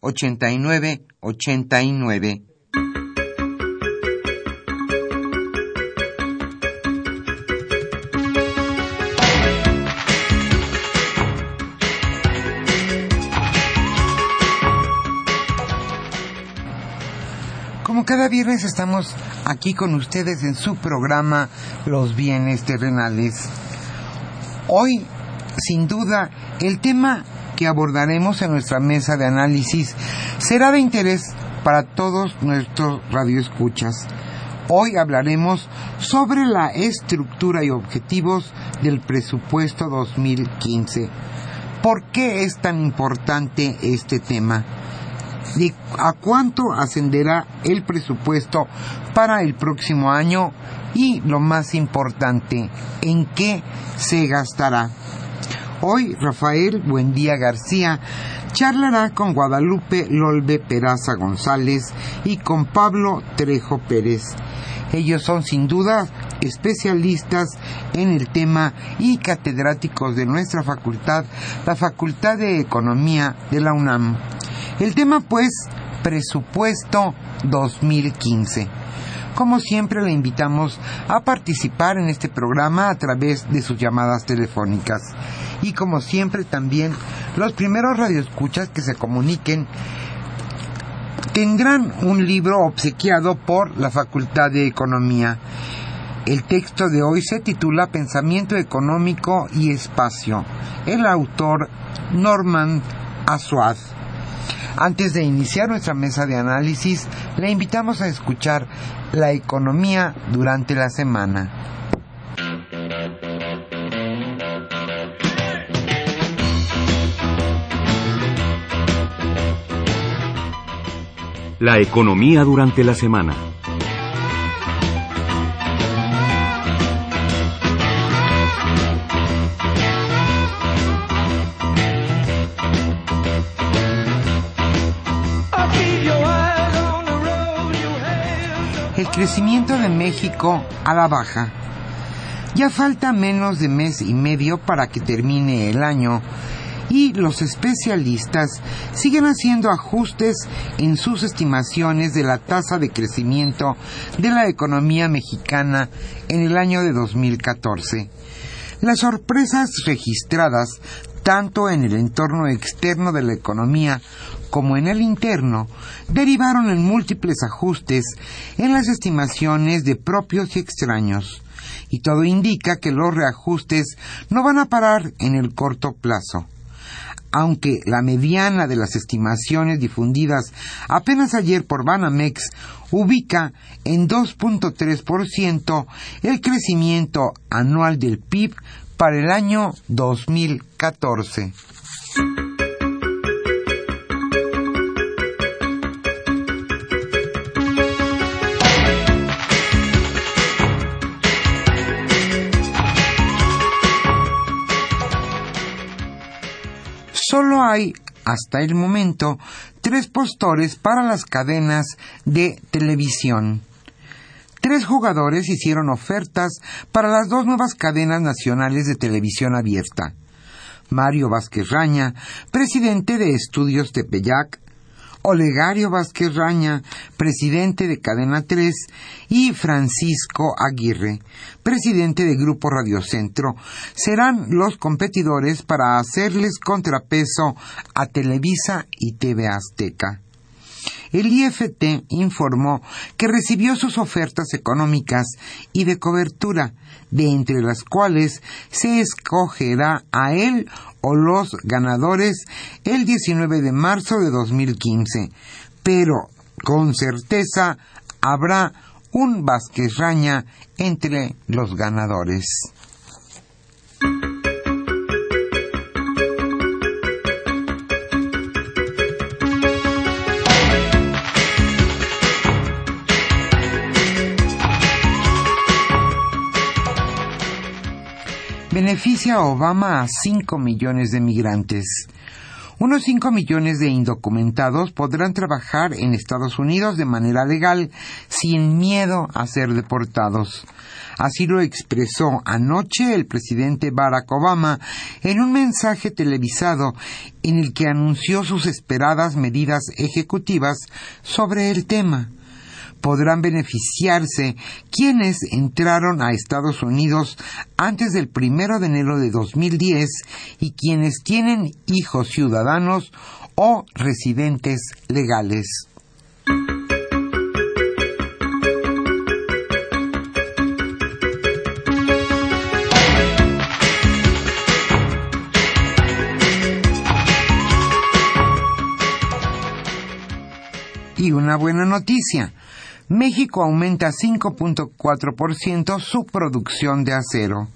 89 89. Como cada viernes estamos aquí con ustedes en su programa Los bienes terrenales. Hoy, sin duda, el tema que abordaremos en nuestra mesa de análisis será de interés para todos nuestros radioescuchas. Hoy hablaremos sobre la estructura y objetivos del presupuesto 2015. ¿Por qué es tan importante este tema? ¿A cuánto ascenderá el presupuesto para el próximo año? Y lo más importante, ¿en qué se gastará? Hoy Rafael Buendía García charlará con Guadalupe Lolbe Peraza González y con Pablo Trejo Pérez. Ellos son sin duda especialistas en el tema y catedráticos de nuestra facultad, la Facultad de Economía de la UNAM. El tema pues, presupuesto 2015. Como siempre, le invitamos a participar en este programa a través de sus llamadas telefónicas. Y como siempre, también los primeros radioescuchas que se comuniquen tendrán un libro obsequiado por la Facultad de Economía. El texto de hoy se titula Pensamiento Económico y Espacio. El autor Norman Asuad. Antes de iniciar nuestra mesa de análisis, le invitamos a escuchar la economía durante la semana. La economía durante la semana. Crecimiento de México a la baja. Ya falta menos de mes y medio para que termine el año y los especialistas siguen haciendo ajustes en sus estimaciones de la tasa de crecimiento de la economía mexicana en el año de 2014. Las sorpresas registradas tanto en el entorno externo de la economía como en el interno, derivaron en múltiples ajustes en las estimaciones de propios y extraños, y todo indica que los reajustes no van a parar en el corto plazo. Aunque la mediana de las estimaciones difundidas apenas ayer por Banamex ubica en 2.3% el crecimiento anual del PIB para el año 2014. Solo hay, hasta el momento, tres postores para las cadenas de televisión. Tres jugadores hicieron ofertas para las dos nuevas cadenas nacionales de televisión abierta. Mario Vázquez Raña, presidente de Estudios Tepeyac, Olegario Vázquez Raña, presidente de Cadena 3, y Francisco Aguirre, presidente de Grupo Radiocentro, serán los competidores para hacerles contrapeso a Televisa y TV Azteca el IFT informó que recibió sus ofertas económicas y de cobertura, de entre las cuales se escogerá a él o los ganadores el 19 de marzo de 2015. Pero, con certeza, habrá un Vázquez Raña entre los ganadores. Beneficia a Obama a 5 millones de migrantes. Unos 5 millones de indocumentados podrán trabajar en Estados Unidos de manera legal sin miedo a ser deportados. Así lo expresó anoche el presidente Barack Obama en un mensaje televisado en el que anunció sus esperadas medidas ejecutivas sobre el tema podrán beneficiarse quienes entraron a Estados Unidos antes del primero de enero de 2010 y quienes tienen hijos ciudadanos o residentes legales. Y una buena noticia. México aumenta 5.4% su producción de acero.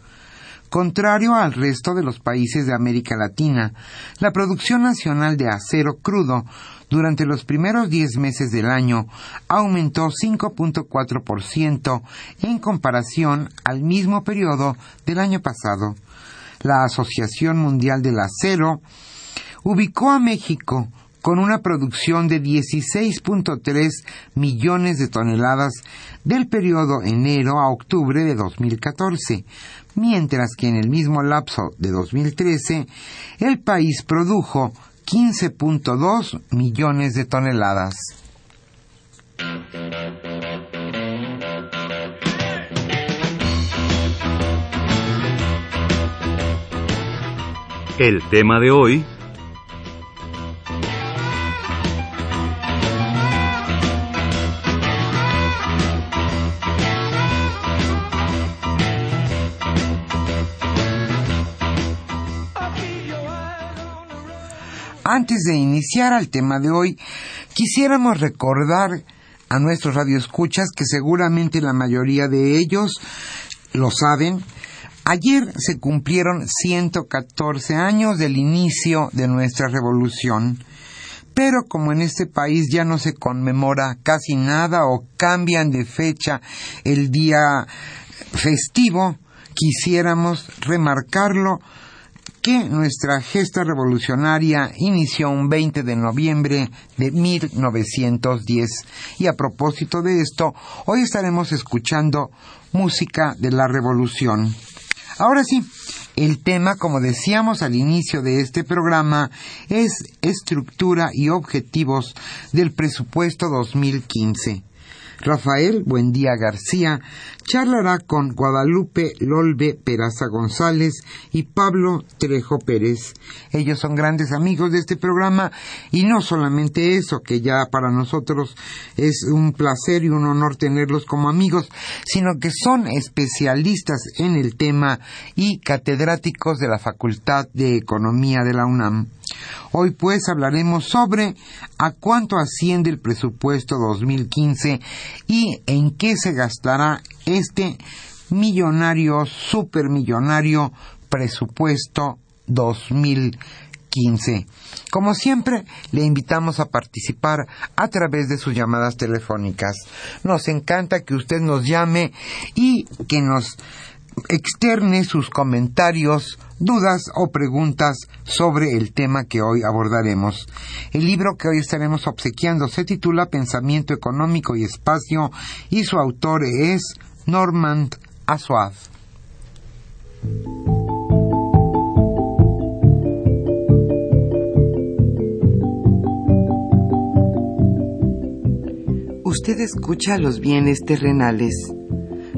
Contrario al resto de los países de América Latina, la producción nacional de acero crudo durante los primeros 10 meses del año aumentó 5.4% en comparación al mismo periodo del año pasado. La Asociación Mundial del Acero ubicó a México con una producción de 16.3 millones de toneladas del periodo enero a octubre de 2014, mientras que en el mismo lapso de 2013 el país produjo 15.2 millones de toneladas. El tema de hoy Antes de iniciar al tema de hoy, quisiéramos recordar a nuestros radioescuchas que seguramente la mayoría de ellos lo saben. Ayer se cumplieron 114 años del inicio de nuestra revolución. Pero como en este país ya no se conmemora casi nada o cambian de fecha el día festivo, quisiéramos remarcarlo que nuestra gesta revolucionaria inició un 20 de noviembre de 1910. Y a propósito de esto, hoy estaremos escuchando música de la revolución. Ahora sí, el tema, como decíamos al inicio de este programa, es estructura y objetivos del presupuesto 2015. Rafael Buendía García charlará con Guadalupe Lolbe Peraza González y Pablo Trejo Pérez. Ellos son grandes amigos de este programa y no solamente eso, que ya para nosotros es un placer y un honor tenerlos como amigos, sino que son especialistas en el tema y catedráticos de la Facultad de Economía de la UNAM. Hoy pues hablaremos sobre a cuánto asciende el presupuesto 2015 y en qué se gastará este millonario, supermillonario presupuesto 2015. Como siempre, le invitamos a participar a través de sus llamadas telefónicas. Nos encanta que usted nos llame y que nos externe sus comentarios dudas o preguntas sobre el tema que hoy abordaremos. El libro que hoy estaremos obsequiando se titula Pensamiento Económico y Espacio y su autor es Normand Aswad. Usted escucha los bienes terrenales.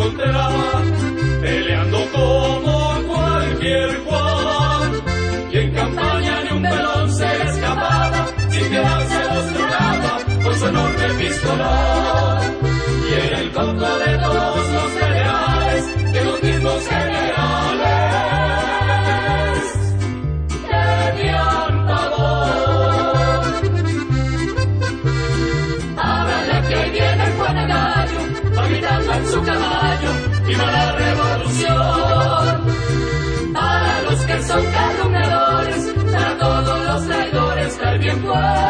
encontrarás. depois.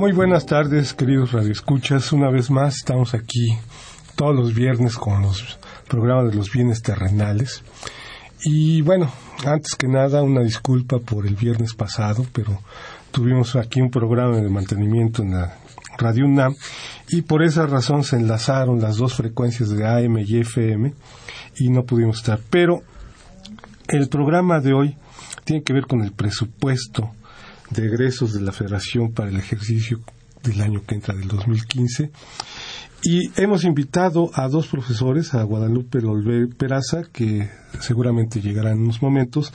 Muy buenas tardes, queridos radioescuchas. Una vez más estamos aquí todos los viernes con los programas de los bienes terrenales. Y bueno, antes que nada, una disculpa por el viernes pasado, pero tuvimos aquí un programa de mantenimiento en la Radio UNAM y por esa razón se enlazaron las dos frecuencias de AM y FM y no pudimos estar. Pero el programa de hoy tiene que ver con el presupuesto de egresos de la Federación para el ejercicio del año que entra, del 2015. Y hemos invitado a dos profesores, a Guadalupe Olvé Peraza, que seguramente llegará en unos momentos,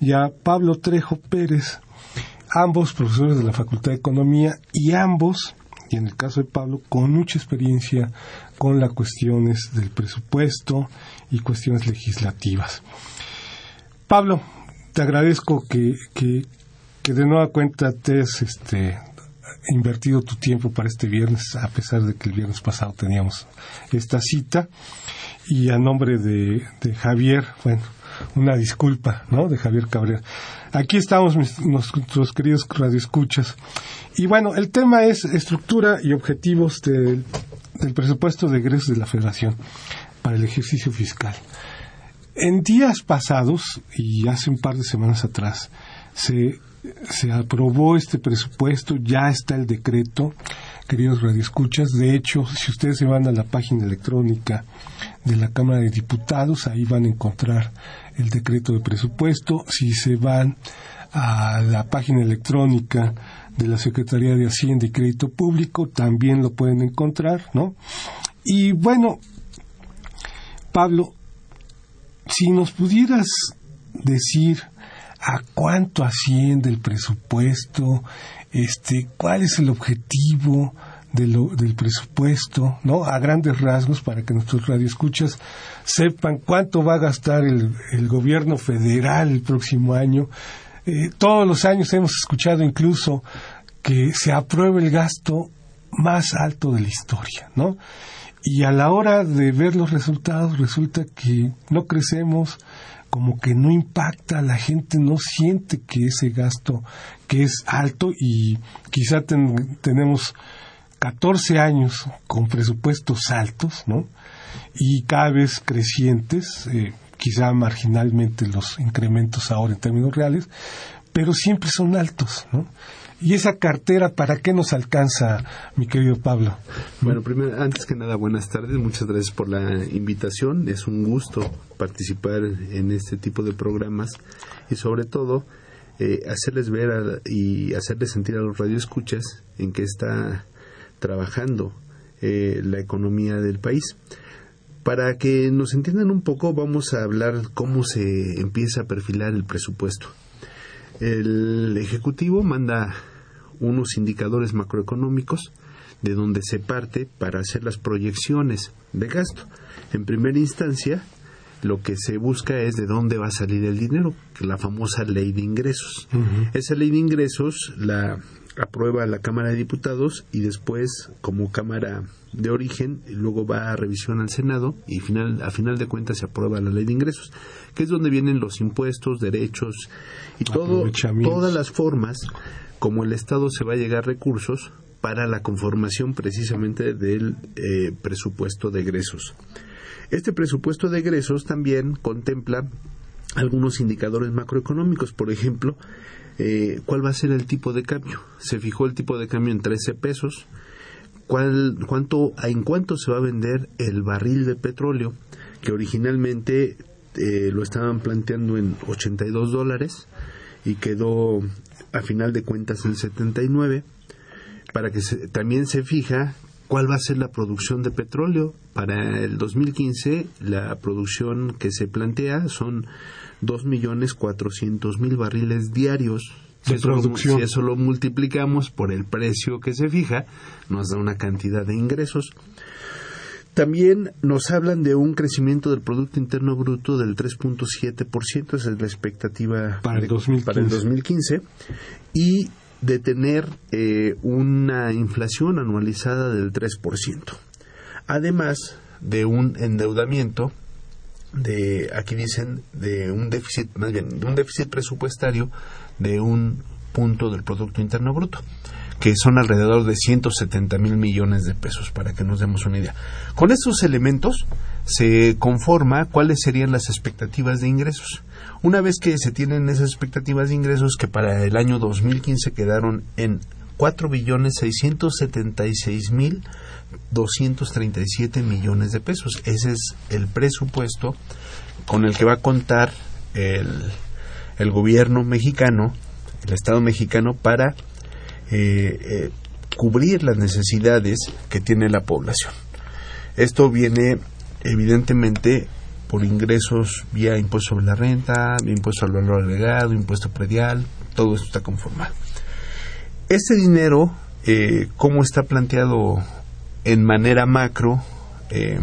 y a Pablo Trejo Pérez, ambos profesores de la Facultad de Economía y ambos, y en el caso de Pablo, con mucha experiencia con las cuestiones del presupuesto y cuestiones legislativas. Pablo, te agradezco que, que de nueva cuenta te has este, invertido tu tiempo para este viernes, a pesar de que el viernes pasado teníamos esta cita. Y a nombre de, Javier, bueno, una disculpa, ¿no? De Javier Cabrera. Aquí estamos nuestros queridos radioescuchas. Y bueno, el tema es estructura y objetivos del presupuesto de egresos de la Federación para el ejercicio fiscal. En días pasados, y hace un par de semanas atrás, se se aprobó este presupuesto, ya está el decreto, queridos radioescuchas. De hecho, si ustedes se van a la página electrónica de la Cámara de Diputados, ahí van a encontrar el decreto de presupuesto. Si se van a la página electrónica de la Secretaría de Hacienda y Crédito Público, también lo pueden encontrar, ¿no? Y bueno, Pablo, si nos pudieras decir a cuánto asciende el presupuesto, este, cuál es el objetivo del presupuesto, ¿no? A grandes rasgos para que nuestros radioescuchas sepan cuánto va a gastar el, gobierno federal el próximo año. Eh, todos los años hemos escuchado incluso que se apruebe el gasto más alto de la historia, ¿no? Y a la hora de ver los resultados resulta que no crecemos, como que no impacta, la gente no siente que ese gasto que es alto y quizá tenemos 14 años con presupuestos altos, ¿no? Y cada vez crecientes, eh, quizá marginalmente los incrementos ahora en términos reales, pero siempre son altos, ¿no? ¿Y esa cartera para qué nos alcanza, mi querido Pablo? Bueno, primero, antes que nada, buenas tardes. Muchas gracias por la invitación. Es un gusto participar en este tipo de programas y sobre todo eh, hacerles ver y hacerles sentir a los radioescuchas en qué está trabajando eh, la economía del país. Para que nos entiendan un poco, vamos a hablar cómo se empieza a perfilar el presupuesto. El Ejecutivo manda unos indicadores macroeconómicos de donde se parte para hacer las proyecciones de gasto. En primera instancia, lo que se busca es de dónde va a salir el dinero, que la famosa ley de ingresos. Esa ley de ingresos la aprueba la Cámara de Diputados y después, como Cámara de origen, luego va a revisión al Senado y final, a final de cuentas se aprueba la ley de ingresos, que es donde vienen los impuestos, derechos y todo, todas las formas como el Estado se va a llegar recursos para la conformación precisamente del eh, presupuesto de egresos. Este presupuesto de egresos también contempla algunos indicadores macroeconómicos, por ejemplo, eh, cuál va a ser el tipo de cambio. Se fijó el tipo de cambio en 13 pesos. ¿Cuál, cuánto, ¿En cuánto se va a vender el barril de petróleo? Que originalmente eh, lo estaban planteando en 82 dólares y quedó a final de cuentas en 79, para que también se fija cuál va a ser la producción de petróleo. Para el 2015, la producción que se plantea son 2.400.000 barriles diarios. De si, producción. si eso lo multiplicamos por el precio que se fija, nos da una cantidad de ingresos. También nos hablan de un crecimiento del Producto Interno Bruto del 3.7%, esa es la expectativa para el, 2015. Para el 2015, y de tener eh, una inflación anualizada del 3%. Además de un endeudamiento de, aquí dicen, de un déficit, más bien, de un déficit presupuestario de un punto del Producto Interno Bruto que son alrededor de 170 mil millones de pesos, para que nos demos una idea. Con estos elementos se conforma cuáles serían las expectativas de ingresos. Una vez que se tienen esas expectativas de ingresos, que para el año 2015 quedaron en 4 billones 676 mil 237 millones de pesos. Ese es el presupuesto con el que va a contar el, el gobierno mexicano, el Estado mexicano, para eh, eh, cubrir las necesidades que tiene la población. Esto viene evidentemente por ingresos vía impuesto sobre la renta, impuesto al valor agregado, impuesto predial, todo esto está conformado. Este dinero, eh, ¿cómo está planteado en manera macro? Eh,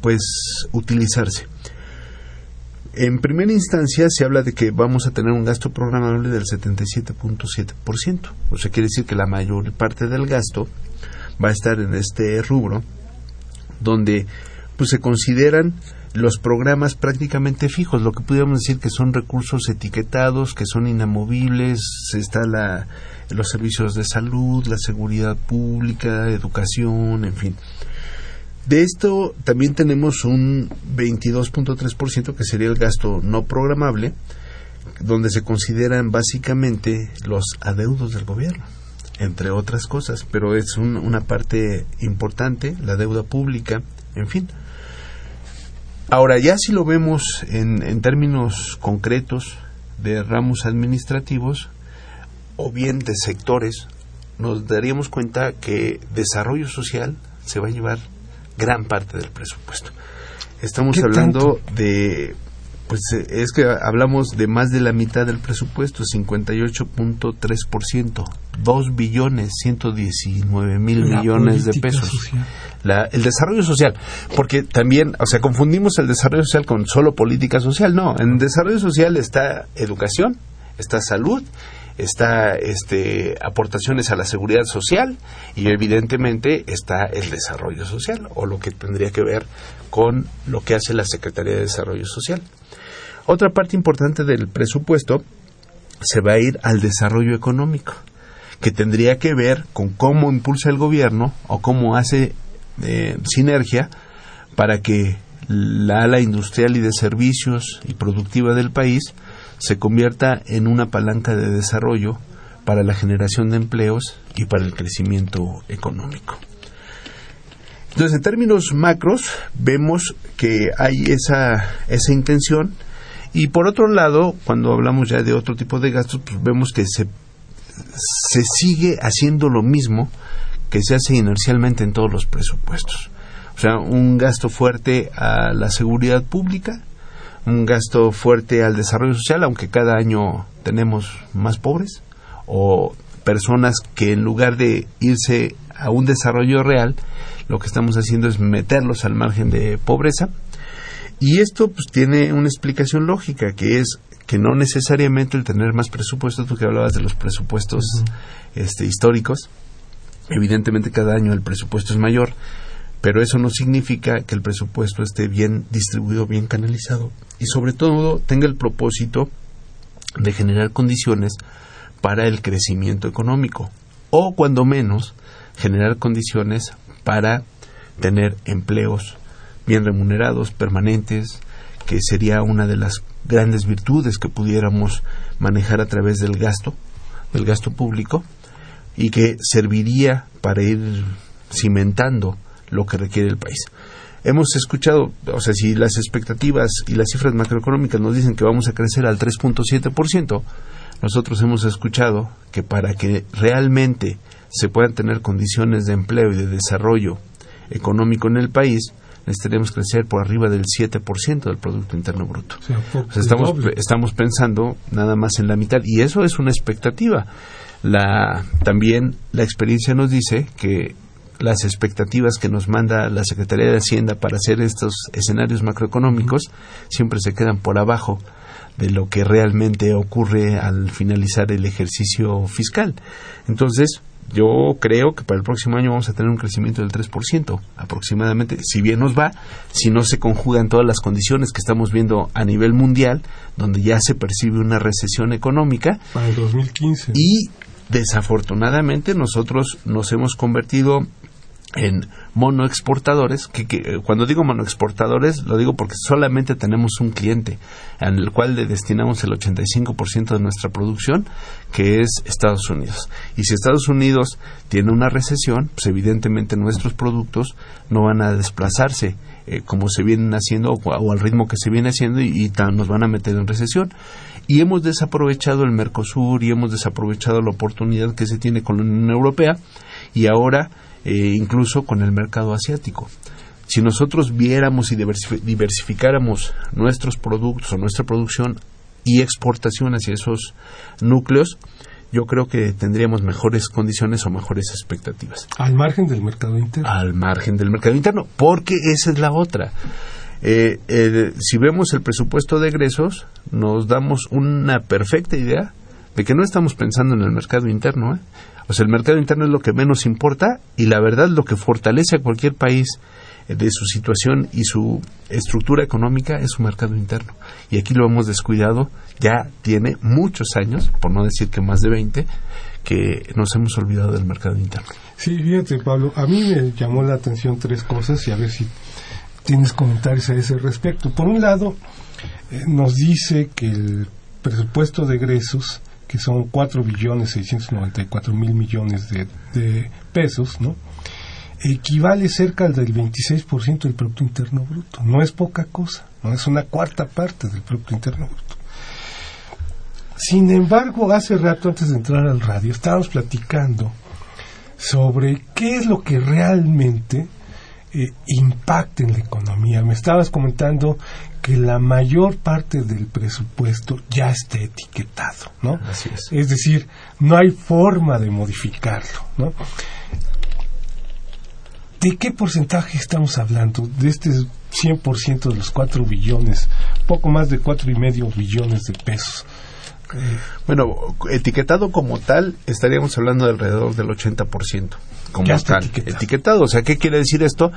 pues utilizarse. En primera instancia se habla de que vamos a tener un gasto programable del 77.7%. O sea, quiere decir que la mayor parte del gasto va a estar en este rubro donde pues se consideran los programas prácticamente fijos, lo que pudiéramos decir que son recursos etiquetados, que son inamovibles, está la, los servicios de salud, la seguridad pública, educación, en fin. De esto también tenemos un 22.3% que sería el gasto no programable, donde se consideran básicamente los adeudos del gobierno, entre otras cosas, pero es una parte importante, la deuda pública, en fin. Ahora, ya si lo vemos en, en términos concretos de ramos administrativos o bien de sectores, nos daríamos cuenta que desarrollo social se va a llevar gran parte del presupuesto. Estamos hablando de pues es que hablamos de más de la mitad del presupuesto, 58.3%, 2 billones 119 mil millones de pesos. el desarrollo social, porque también, o sea, confundimos el desarrollo social con solo política social. No, en desarrollo social está educación, está salud, está este aportaciones a la seguridad social y evidentemente está el desarrollo social o lo que tendría que ver con lo que hace la Secretaría de Desarrollo Social. Otra parte importante del presupuesto se va a ir al desarrollo económico, que tendría que ver con cómo impulsa el gobierno o cómo hace eh, sinergia para que la ala industrial y de servicios y productiva del país se convierta en una palanca de desarrollo para la generación de empleos y para el crecimiento económico. Entonces, en términos macros, vemos que hay esa, esa intención y por otro lado, cuando hablamos ya de otro tipo de gastos, pues vemos que se, se sigue haciendo lo mismo que se hace inercialmente en todos los presupuestos. O sea, un gasto fuerte a la seguridad pública, un gasto fuerte al desarrollo social, aunque cada año tenemos más pobres, o personas que en lugar de irse a un desarrollo real, lo que estamos haciendo es meterlos al margen de pobreza. Y esto pues tiene una explicación lógica, que es que no necesariamente el tener más presupuestos, tú que hablabas de los presupuestos este, históricos, evidentemente cada año el presupuesto es mayor, pero eso no significa que el presupuesto esté bien distribuido, bien canalizado. Y sobre todo tenga el propósito de generar condiciones para el crecimiento económico. O cuando menos generar condiciones para tener empleos bien remunerados, permanentes, que sería una de las grandes virtudes que pudiéramos manejar a través del gasto, del gasto público, y que serviría para ir cimentando lo que requiere el país. Hemos escuchado, o sea, si las expectativas y las cifras macroeconómicas nos dicen que vamos a crecer al 3.7%, nosotros hemos escuchado que para que realmente se puedan tener condiciones de empleo y de desarrollo económico en el país, necesitaríamos crecer por arriba del 7% del Producto Interno Bruto. estamos, estamos pensando nada más en la mitad y eso es una expectativa. La, también la experiencia nos dice que las expectativas que nos manda la Secretaría de Hacienda para hacer estos escenarios macroeconómicos siempre se quedan por abajo de lo que realmente ocurre al finalizar el ejercicio fiscal. Entonces, yo creo que para el próximo año vamos a tener un crecimiento del 3% aproximadamente, si bien nos va, si no se conjugan todas las condiciones que estamos viendo a nivel mundial, donde ya se percibe una recesión económica. Para el 2015. Y desafortunadamente nosotros nos hemos convertido en monoexportadores, que, que, cuando digo monoexportadores lo digo porque solamente tenemos un cliente en el cual le destinamos el 85% de nuestra producción, que es Estados Unidos. Y si Estados Unidos tiene una recesión, pues evidentemente nuestros productos no van a desplazarse eh, como se vienen haciendo o, al ritmo que se viene haciendo y, nos van a meter en recesión. Y hemos desaprovechado el Mercosur y hemos desaprovechado la oportunidad que se tiene con la Unión Europea y ahora eh, incluso con el mercado asiático. Si nosotros viéramos y diversificáramos nuestros productos o nuestra producción y exportación hacia esos núcleos, yo creo que tendríamos mejores condiciones o mejores expectativas. Al margen del mercado interno. Al margen del mercado interno, porque esa es la otra. Eh, si vemos el presupuesto de egresos, nos damos una perfecta idea de que no estamos pensando en el mercado interno. ¿eh? O sea, el mercado interno es lo que menos importa y la verdad lo que fortalece a cualquier país eh, de su situación y su estructura económica es su mercado interno. Y aquí lo hemos descuidado, ya tiene muchos años, por no decir que más de 20, que nos hemos olvidado del mercado interno. Sí, fíjate Pablo, a mí me llamó la atención tres cosas y a ver si tienes comentarios a ese respecto. Por un lado, eh, nos dice que el presupuesto de egresos, que son 4 billones 694 mil millones de, pesos, ¿no? equivale cerca del 26% del Producto Interno Bruto. No es poca cosa, no es una cuarta parte del Producto Interno Bruto. Sin embargo, hace rato, antes de entrar al radio, estábamos platicando sobre qué es lo que realmente eh, impacta en la economía. Me estabas comentando que la mayor parte del presupuesto ya está etiquetado, ¿no? Así es. Es decir, no hay forma de modificarlo, ¿no? ¿De qué porcentaje estamos hablando? De este 100% de los 4 billones, poco más de cuatro y medio billones de pesos. Bueno, etiquetado como tal, estaríamos hablando de alrededor del 80% como Ya está tal. etiquetado. Etiquetado. O sea, ¿qué quiere decir esto?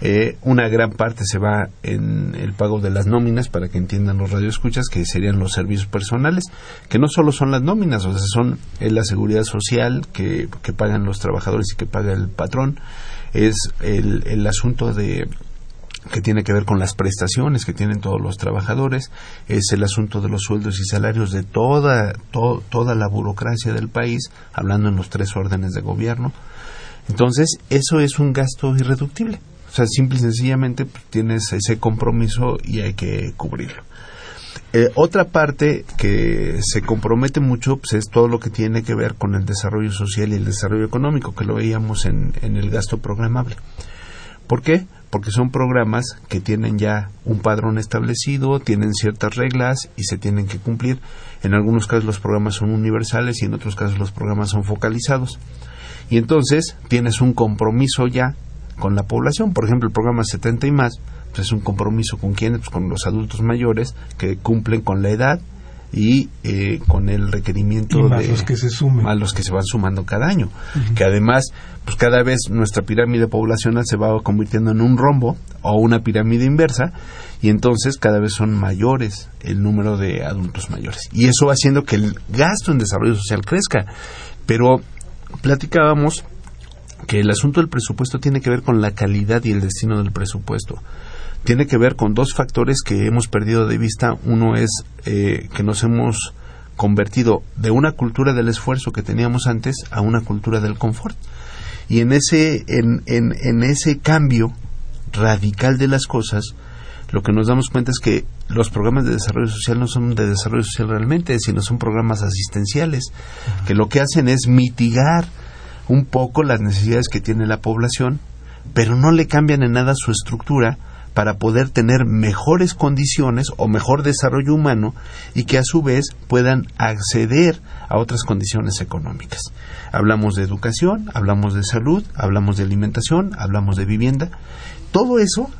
Eh, una gran parte se va en el pago de las nóminas, para que entiendan los radioescuchas, que serían los servicios personales, que no solo son las nóminas, o sea, son eh, la seguridad social que, que pagan los trabajadores y que paga el patrón, es el, el asunto de que tiene que ver con las prestaciones que tienen todos los trabajadores, es el asunto de los sueldos y salarios de toda, to- toda la burocracia del país, hablando en los tres órdenes de gobierno. Entonces, eso es un gasto irreductible. O sea, simple y sencillamente pues, tienes ese compromiso y hay que cubrirlo. Eh, otra parte que se compromete mucho pues, es todo lo que tiene que ver con el desarrollo social y el desarrollo económico, que lo veíamos en, en el gasto programable. ¿Por qué? Porque son programas que tienen ya un padrón establecido, tienen ciertas reglas y se tienen que cumplir. En algunos casos los programas son universales y en otros casos los programas son focalizados. Y entonces tienes un compromiso ya con la población. Por ejemplo, el programa 70 y más pues es un compromiso con quienes, pues con los adultos mayores que cumplen con la edad y eh, con el requerimiento Y más de los que se sumen. más los que se van sumando cada año que además pues cada vez nuestra pirámide poblacional se va convirtiendo en un rombo o una pirámide inversa y entonces cada vez son mayores el número de adultos mayores y eso va haciendo que el gasto en desarrollo social crezca pero platicábamos que el asunto del presupuesto tiene que ver con la calidad y el destino del presupuesto. Tiene que ver con dos factores que hemos perdido de vista. Uno es eh, que nos hemos convertido de una cultura del esfuerzo que teníamos antes a una cultura del confort. Y en ese, en, en, en ese cambio radical de las cosas, lo que nos damos cuenta es que los programas de desarrollo social no son de desarrollo social realmente, sino son programas asistenciales, que lo que hacen es mitigar un poco las necesidades que tiene la población, pero no le cambian en nada su estructura para poder tener mejores condiciones o mejor desarrollo humano y que a su vez puedan acceder a otras condiciones económicas. Hablamos de educación, hablamos de salud, hablamos de alimentación, hablamos de vivienda. Todo eso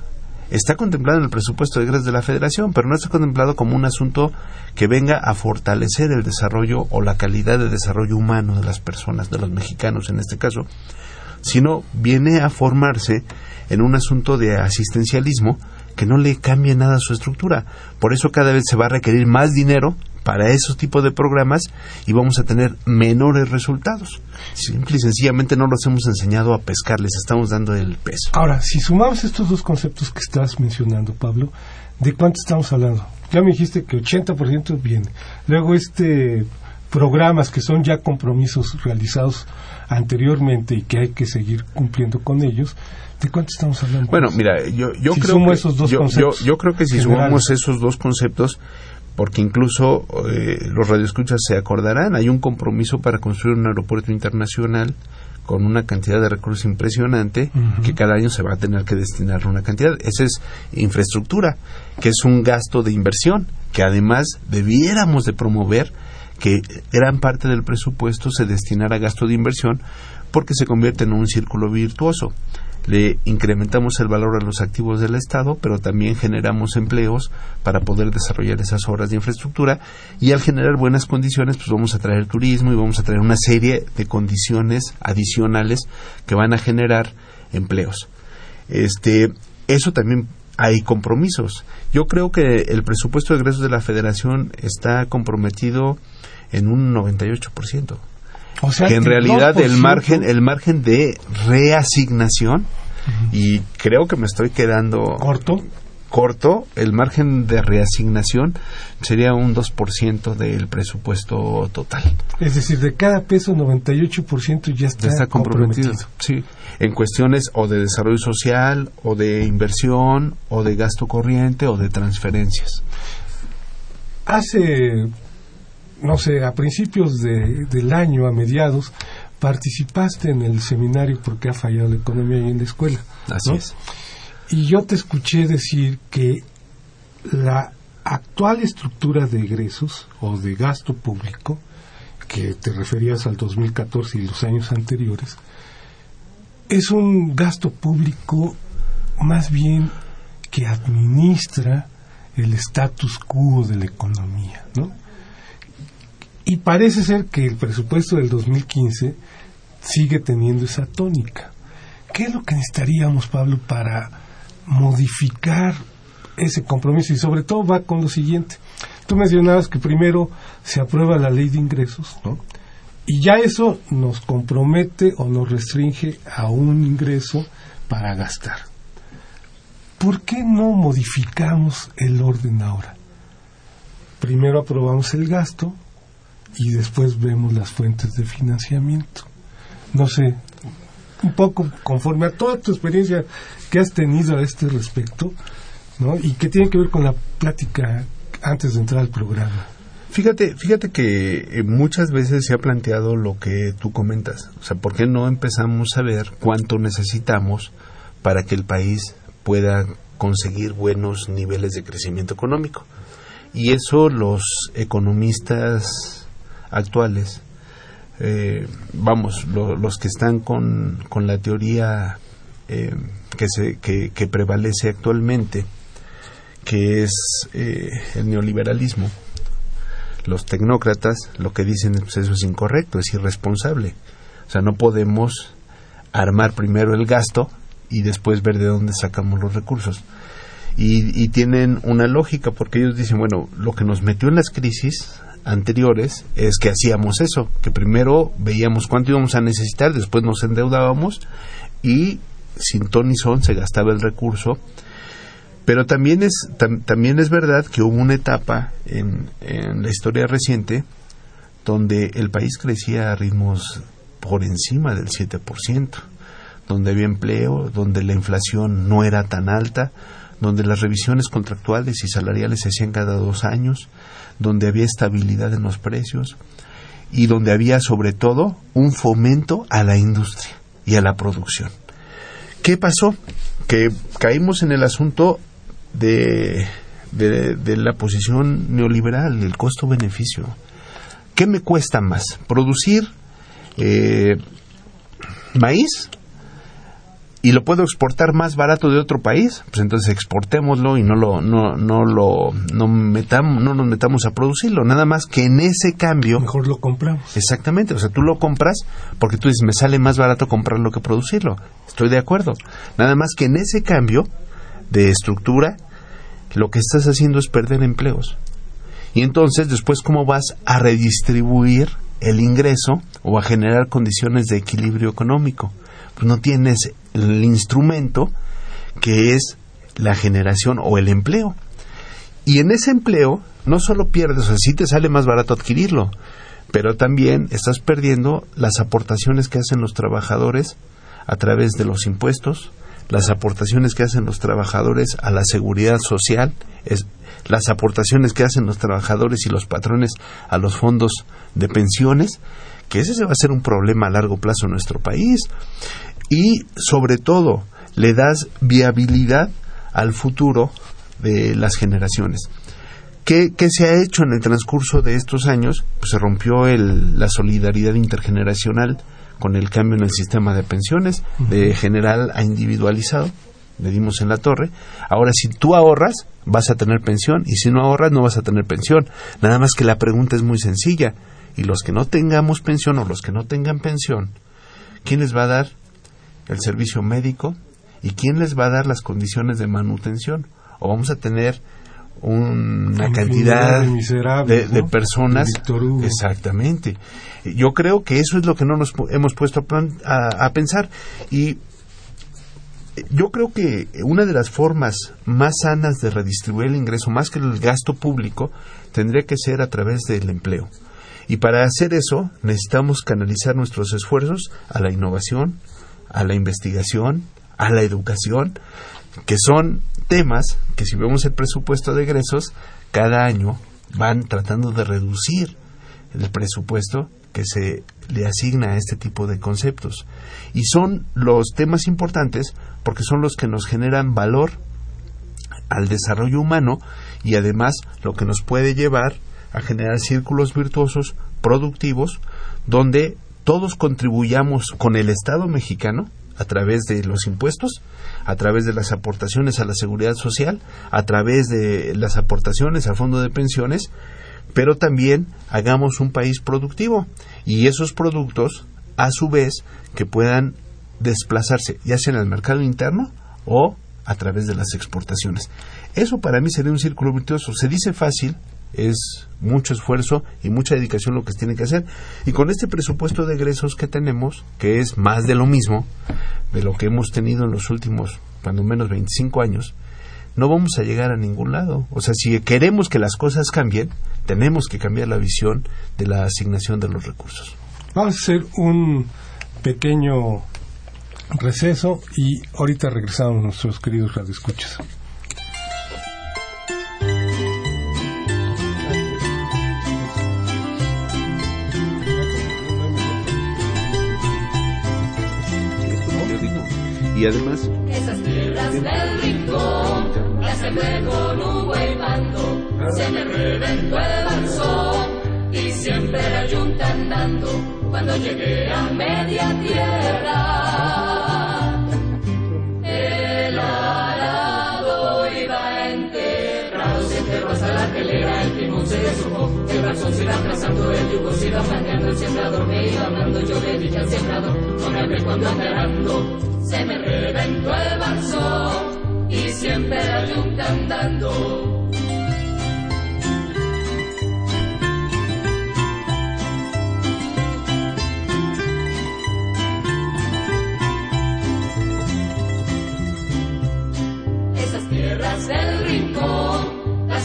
está contemplado en el presupuesto de egresos de la Federación, pero no está contemplado como un asunto que venga a fortalecer el desarrollo o la calidad de desarrollo humano de las personas, de los mexicanos en este caso, sino viene a formarse en un asunto de asistencialismo que no le cambie nada a su estructura. Por eso cada vez se va a requerir más dinero para esos tipos de programas y vamos a tener menores resultados. Simple y sencillamente no los hemos enseñado a pescar, les estamos dando el peso. Ahora, si sumamos estos dos conceptos que estás mencionando, Pablo, ¿de cuánto estamos hablando? Ya me dijiste que 80% viene. Luego, este programas que son ya compromisos realizados anteriormente y que hay que seguir cumpliendo con ellos, ¿de cuánto estamos hablando? Bueno, mira, yo, yo Si creo sumo que esos dos yo, yo- conceptos yo creo que si generales. sumamos esos dos conceptos, porque incluso eh, los radioescuchas se acordarán, hay un compromiso para construir un aeropuerto internacional con una cantidad de recursos impresionante que cada año se va a tener que destinar una cantidad. Esa es infraestructura, que es un gasto de inversión, que además debiéramos de promover que gran parte del presupuesto se destinara a gasto de inversión porque se convierte en un círculo virtuoso. Le incrementamos el valor a los activos del Estado, pero también generamos empleos para poder desarrollar esas obras de infraestructura y al generar buenas condiciones, pues vamos a traer turismo y vamos a traer una serie de condiciones adicionales que van a generar empleos. Este, eso también hay compromisos. Yo creo que el presupuesto de egresos de la Federación está comprometido en un 98% o sea, que en realidad el 2%, margen el margen de reasignación y creo que me estoy quedando corto, corto, el margen de reasignación sería un 2% del presupuesto total. Es decir, de cada peso, 98% ya está, Ya está comprometido. comprometido. Sí, en cuestiones o de desarrollo social, o de inversión, o de gasto corriente, o de transferencias. Hace, no sé, a principios de- del año, a mediados, participaste en el seminario porque ha fallado la economía ahí en la escuela. Así ¿no? es. Y yo te escuché decir que la actual estructura de egresos o de gasto público, que te referías al 2014 y los años anteriores, es un gasto público más bien que administra el status quo de la economía, ¿no? Y parece ser que el presupuesto del 2015 sigue teniendo esa tónica. ¿Qué es lo que necesitaríamos, Pablo, para modificar ese compromiso? Y sobre todo va con lo siguiente. Tú mencionabas que primero se aprueba la ley de ingresos, ¿no? Y ya eso nos compromete o nos restringe a un ingreso para gastar. ¿Por qué no modificamos el orden ahora? Primero aprobamos el gasto y después vemos las fuentes de financiamiento. No sé, un poco conforme a toda tu experiencia que has tenido a este respecto, ¿no? Y que tiene que ver con la plática antes de entrar al programa. Fíjate, fíjate que eh, muchas veces se ha planteado lo que tú comentas. O sea, ¿por qué no empezamos a ver cuánto necesitamos para que el país pueda conseguir buenos niveles de crecimiento económico? Y eso los economistas actuales, eh, vamos, lo- los que están con, con la teoría eh, que, se, que, prevalece actualmente, que es eh, el neoliberalismo, los tecnócratas lo que dicen es pues eso es incorrecto, es irresponsable. O sea, no podemos armar primero el gasto y después ver de dónde sacamos los recursos. Y, y tienen una lógica porque ellos dicen, bueno, lo que nos metió en las crisis anteriores es que hacíamos eso, que primero veíamos cuánto íbamos a necesitar, después nos endeudábamos y sin ton son se gastaba el recurso. Pero también es, tam- también es verdad que hubo una etapa en, en la historia reciente donde el país crecía a ritmos por encima del 7%, donde había empleo, donde la inflación no era tan alta, donde las revisiones contractuales y salariales se hacían cada dos años, donde había estabilidad en los precios y donde había sobre todo un fomento a la industria y a la producción. ¿Qué pasó? Que caímos en el asunto de, de, la posición neoliberal, el costo-beneficio. ¿Qué me cuesta más? ¿Producir eh, maíz y lo puedo exportar más barato de otro país? Pues entonces exportémoslo y no lo no no lo no metamos no nos metamos a producirlo, nada más que en ese cambio Mejor lo compramos. Exactamente, o sea, tú lo compras porque tú dices, me sale más barato comprarlo que producirlo. Estoy de acuerdo. Nada más que en ese cambio de estructura, lo que estás haciendo es perder empleos. Y entonces, después, ¿cómo vas a redistribuir el ingreso o a generar condiciones de equilibrio económico? Pues no tienes el instrumento que es la generación o el empleo. Y en ese empleo no solo pierdes, o sea, sí te sale más barato adquirirlo, pero también estás perdiendo las aportaciones que hacen los trabajadores a través de los impuestos, las aportaciones que hacen los trabajadores a la seguridad social, es, las aportaciones que hacen los trabajadores y los patrones a los fondos de pensiones, que ese se va a ser un problema a largo plazo en nuestro país. Y sobre todo, le das viabilidad al futuro de las generaciones. ¿Qué, qué se ha hecho en el transcurso de estos años? Pues se rompió el, la solidaridad intergeneracional con el cambio en el sistema de pensiones, de general a individualizado, le dimos en la torre. Ahora, si tú ahorras, vas a tener pensión, y si no ahorras, no vas a tener pensión. Nada más que la pregunta es muy sencilla. Y los que no tengamos pensión o los que no tengan pensión, ¿quién les va a dar el servicio médico? ¿Y quién les va a dar las condiciones de manutención? O vamos a tener una Infinidad cantidad de personas. De. Exactamente. Yo creo que eso es lo que no nos hemos puesto a, plan- a- a pensar. Y yo creo que una de las formas más sanas de redistribuir el ingreso, más que el gasto público, tendría que ser a través del empleo. Y para hacer eso necesitamos canalizar nuestros esfuerzos a la innovación, a la investigación, a la educación, que son temas que si vemos el presupuesto de egresos, cada año van tratando de reducir el presupuesto que se le asigna a este tipo de conceptos. Y son los temas importantes porque son los que nos generan valor al desarrollo humano y además lo que nos puede llevar a generar círculos virtuosos productivos donde todos contribuyamos con el Estado mexicano a través de los impuestos, a través de las aportaciones a la seguridad social, a través de las aportaciones al fondo de pensiones, pero también hagamos un país productivo y esos productos, a su vez, que puedan desplazarse ya sea en el mercado interno o a través de las exportaciones. Eso para mí sería un círculo virtuoso. Se dice fácil, es mucho esfuerzo y mucha dedicación lo que se tiene que hacer. Y con este presupuesto de egresos que tenemos, que es más de lo mismo, de lo que hemos tenido en los últimos, cuando menos 25 años, no vamos a llegar a ningún lado. O sea, si queremos que las cosas cambien, tenemos que cambiar la visión de la asignación de los recursos. Vamos a hacer un pequeño receso y ahorita regresamos nuestros queridos radioescuchas. Y además... Esas tierras del rincón, las sembré con un buen mando, se me reventó el balsón y siempre la yunta andando. Cuando llegué a media tierra. El arado iba enterrado, se enterró hasta la telera, el timón se deshojó, se iba trazando, el yugo se iba manejando, el sembrador me iba hablando, yo le dije al sembrador, no me hable cuando ande arando, se me reventó el balsón y siempre la yunta andando.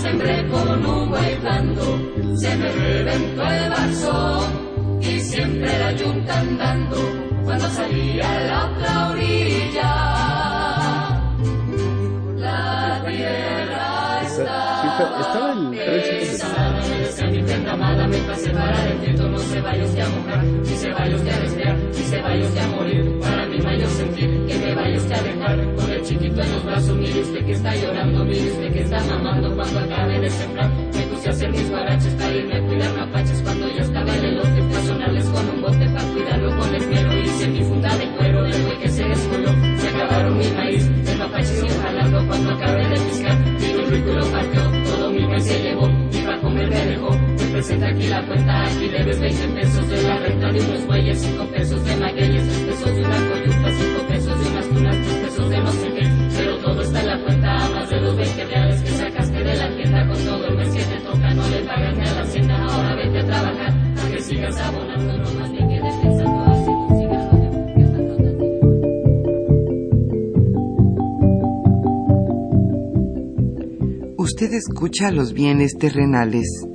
Sembré con un buey blando, se me reventó el balsón y siempre la yunta andando cuando salía a la otra orilla. La tierra estaba el pesada, me tenda amada, me pasé para el viento, no se vaya usted a mojar, ni se vaya usted a desviar, ni se vaya usted a morir, para mi mayor sentir, que me vaya usted a dejar, con el chiquito en los brazos, mire usted que está llorando, mire usted que está mamando, cuando acabe de sembrar, me puse a hacer mis guaraches para irme a cuidar mapaches, cuando yo estaba en el lote, fue a sonarles con un bote para cuidarlo con esmero, hice mi funda de cuero, güey que se descoló, se acabaron mi maíz, presenta aquí la cuenta, aquí debes 20 pesos de la renta de unos bueyes, 5 pesos de magueyes, 3 pesos de una coyunta, 5 pesos de unas tunas, 3 pesos de no sé qué, pero todo está en la cuenta, más de los 20 reales que sacaste de la tienda, con todo el mes que te toca, no le pagas a la hacienda, ahora vete a trabajar, para que sigas abonando, no más bien quedes pensando así. Usted escucha los bienes terrenales.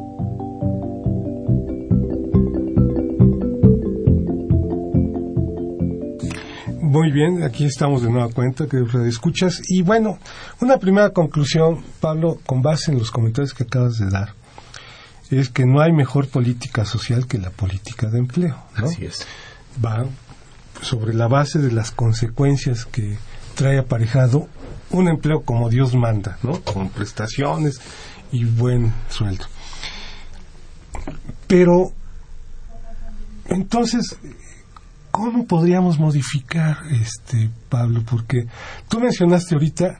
Muy bien, aquí estamos de nueva cuenta, que escuchas. Y bueno, una primera conclusión, Pablo, con base en los comentarios que acabas de dar, es que no hay mejor política social que la política de empleo. ¿no? Así es. Va sobre la base de las consecuencias que trae aparejado un empleo como Dios manda, ¿no? Con prestaciones y buen sueldo. Pero, entonces, ¿cómo podríamos modificar, este, Pablo? Porque tú mencionaste ahorita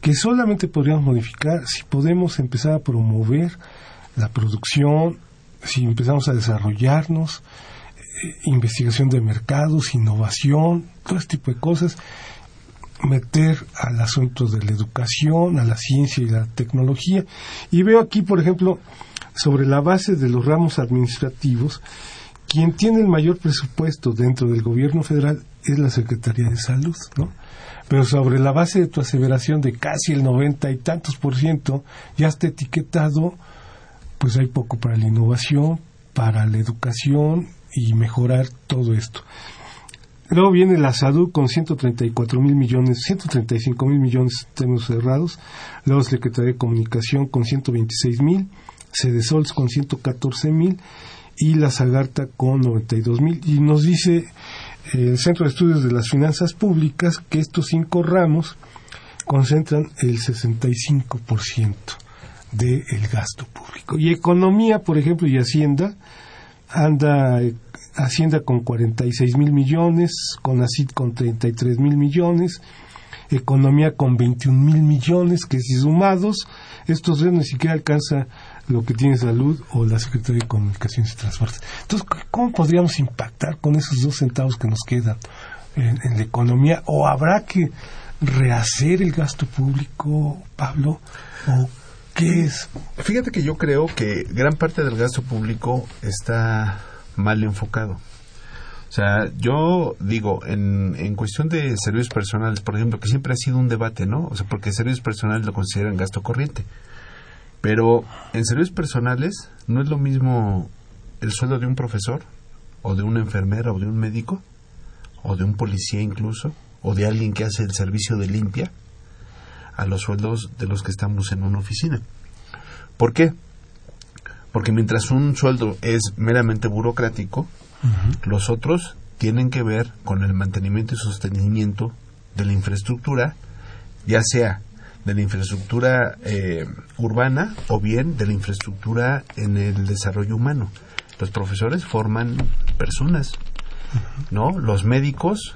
que solamente podríamos modificar si podemos empezar a promover la producción, si empezamos a desarrollarnos, investigación de mercados, innovación, todo este tipo de cosas, meter al asunto de la educación, a la ciencia y la tecnología. Y veo aquí, por ejemplo, sobre la base de los ramos administrativos, quien tiene el mayor presupuesto dentro del gobierno federal es la Secretaría de Salud, ¿no? Pero sobre la base de tu aseveración de casi el noventa y tantos por ciento ya está etiquetado, pues hay poco para la innovación, para la educación y mejorar todo esto. Luego viene la salud con 134 mil millones, 135 mil millones en cerrados. Luego Secretaría de Comunicación con 126 mil, Cedesols con 114 mil y la Zagarta con 92 mil. Y nos dice el Centro de Estudios de las Finanzas Públicas que estos cinco ramos concentran el 65% del gasto público. Y economía, por ejemplo, y Hacienda, anda eh, Hacienda con 46 mil millones, con ACID con 33 mil millones, Economía con 21 mil millones, que si sumados, estos dos ni siquiera alcanza lo que tiene salud o la Secretaría de Comunicaciones y Transportes. Entonces, ¿cómo podríamos impactar con esos dos centavos que nos quedan en, en la economía? ¿O habrá que rehacer el gasto público, Pablo? ¿O qué es? Fíjate que yo creo que gran parte del gasto público está mal enfocado. O sea, yo digo, en, en cuestión de servicios personales, por ejemplo, que siempre ha sido un debate, ¿no? O sea, porque servicios personales lo consideran gasto corriente. Pero en servicios personales no es lo mismo el sueldo de un profesor, o de una enfermera, o de un médico, o de un policía incluso, o de alguien que hace el servicio de limpia, a los sueldos de los que estamos en una oficina. ¿Por qué? Porque mientras un sueldo es meramente burocrático, los otros tienen que ver con el mantenimiento y sostenimiento de la infraestructura, ya sea de la infraestructura eh, urbana o bien de la infraestructura en el desarrollo humano. Los profesores forman personas, ¿no? Los médicos,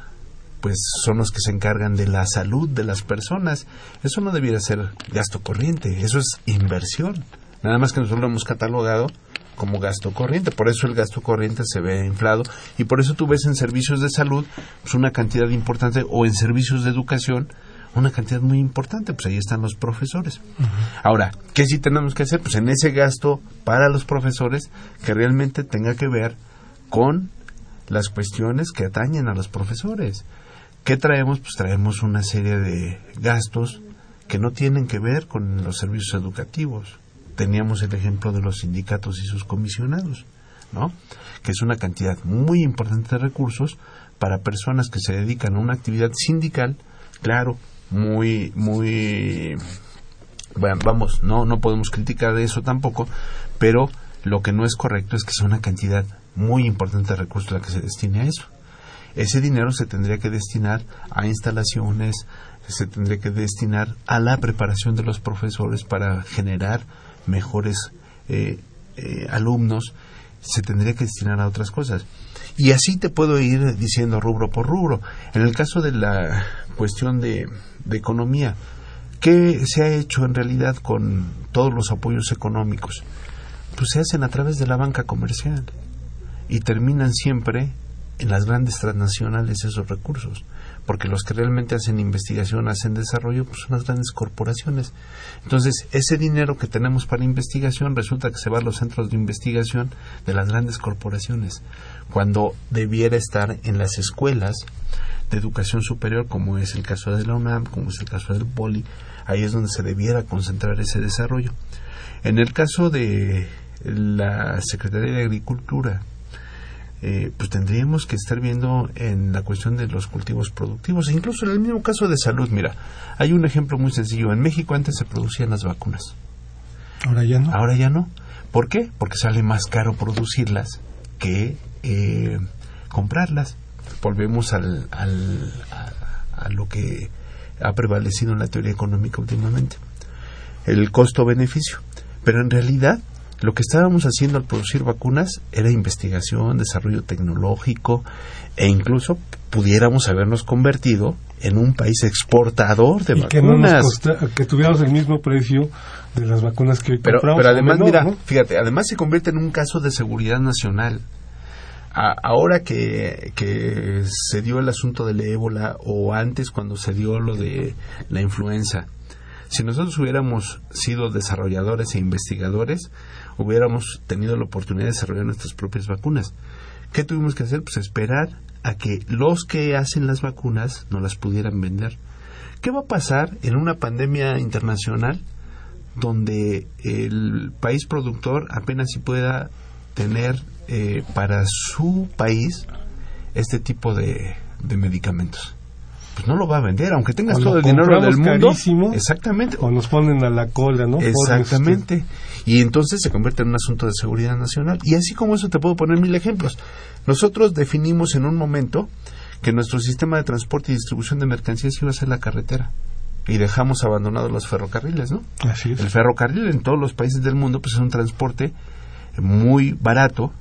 pues son los que se encargan de la salud de las personas. Eso no debiera ser gasto corriente, eso es inversión. Nada más que nosotros lo hemos catalogado como gasto corriente. Por eso el gasto corriente se ve inflado y por eso tú ves en servicios de salud pues, una cantidad importante o en servicios de educación una cantidad muy importante. Pues ahí están los profesores. Ahora, ¿qué sí tenemos que hacer? Pues en ese gasto para los profesores que realmente tenga que ver con las cuestiones que atañen a los profesores. ¿Qué traemos? Pues traemos una serie de gastos que no tienen que ver con los servicios educativos teníamos el ejemplo de los sindicatos y sus comisionados, ¿no? Que es una cantidad muy importante de recursos para personas que se dedican a una actividad sindical, claro, muy, muy, bueno, vamos, no, no podemos criticar eso tampoco, pero lo que no es correcto es que es una cantidad muy importante de recursos la que se destine a eso. Ese dinero se tendría que destinar a instalaciones, se tendría que destinar a la preparación de los profesores para generar mejores eh, eh, alumnos, se tendría que destinar a otras cosas. Y así te puedo ir diciendo rubro por rubro. En el caso de la cuestión de, de economía, ¿qué se ha hecho en realidad con todos los apoyos económicos? Pues se hacen a través de la banca comercial y terminan siempre en las grandes transnacionales esos recursos porque los que realmente hacen investigación, hacen desarrollo, pues son las grandes corporaciones. Entonces, ese dinero que tenemos para investigación resulta que se va a los centros de investigación de las grandes corporaciones, cuando debiera estar en las escuelas de educación superior, como es el caso de la UNAM, como es el caso del POLI, ahí es donde se debiera concentrar ese desarrollo. En el caso de la Secretaría de Agricultura, eh, pues tendríamos que estar viendo en la cuestión de los cultivos productivos. E incluso en el mismo caso de salud, mira, hay un ejemplo muy sencillo. En México antes se producían las vacunas. Ahora ya no. Ahora ya no. ¿Por qué? Porque sale más caro producirlas que eh, comprarlas. Volvemos al, al, a, a lo que ha prevalecido en la teoría económica últimamente. El costo-beneficio. Pero en realidad lo que estábamos haciendo al producir vacunas era investigación, desarrollo tecnológico e incluso pudiéramos habernos convertido en un país exportador de y vacunas. Que, no nos costa, que tuviéramos el mismo precio de las vacunas que hoy pero, compramos. Pero además, menor, mira, ¿no? fíjate, además se convierte en un caso de seguridad nacional. ahora que, que se dio el asunto del ébola o antes cuando se dio lo de la influenza, si nosotros hubiéramos sido desarrolladores e investigadores, hubiéramos tenido la oportunidad de desarrollar nuestras propias vacunas. ¿Qué tuvimos que hacer? Pues esperar a que los que hacen las vacunas nos las pudieran vender. ¿Qué va a pasar en una pandemia internacional donde el país productor apenas si pueda tener eh, para su país este tipo de, medicamentos? Pues no lo va a vender, aunque tengas todo el dinero del mundo. Exactamente. O nos ponen a la cola, ¿no? Exactamente. Y entonces se convierte en un asunto de seguridad nacional. Y así como eso te puedo poner mil ejemplos. Nosotros definimos en un momento que nuestro sistema de transporte y distribución de mercancías iba a ser la carretera y dejamos abandonados los ferrocarriles, ¿no? Así es. El ferrocarril en todos los países del mundo pues es un transporte muy barato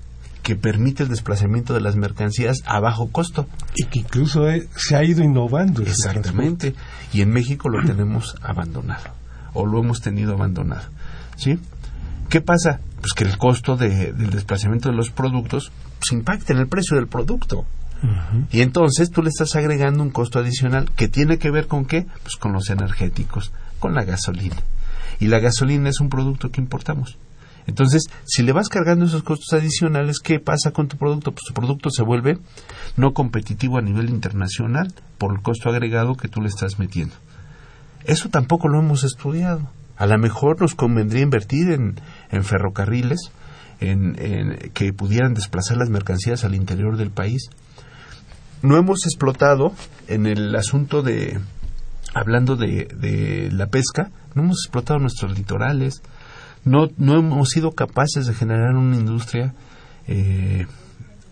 que permite el desplazamiento de las mercancías a bajo costo. Y que incluso se ha ido innovando. Exactamente. Y en México lo tenemos abandonado, o lo hemos tenido abandonado. ¿Sí? ¿Qué pasa? Pues que el costo del desplazamiento de los productos pues, impacta en el precio del producto. Y entonces tú le estás agregando un costo adicional que tiene que ver con qué? Pues con los energéticos, con la gasolina. Y la gasolina es un producto que importamos. Entonces, si le vas cargando esos costos adicionales, ¿qué pasa con tu producto? Pues tu producto se vuelve no competitivo a nivel internacional por el costo agregado que tú le estás metiendo. Eso tampoco lo hemos estudiado. A lo mejor nos convendría invertir en, en ferrocarriles en, que pudieran desplazar las mercancías al interior del país no hemos explotado en el asunto de, hablando de, de la pesca, no hemos explotado nuestros litorales, no, no hemos sido capaces de generar una industria eh,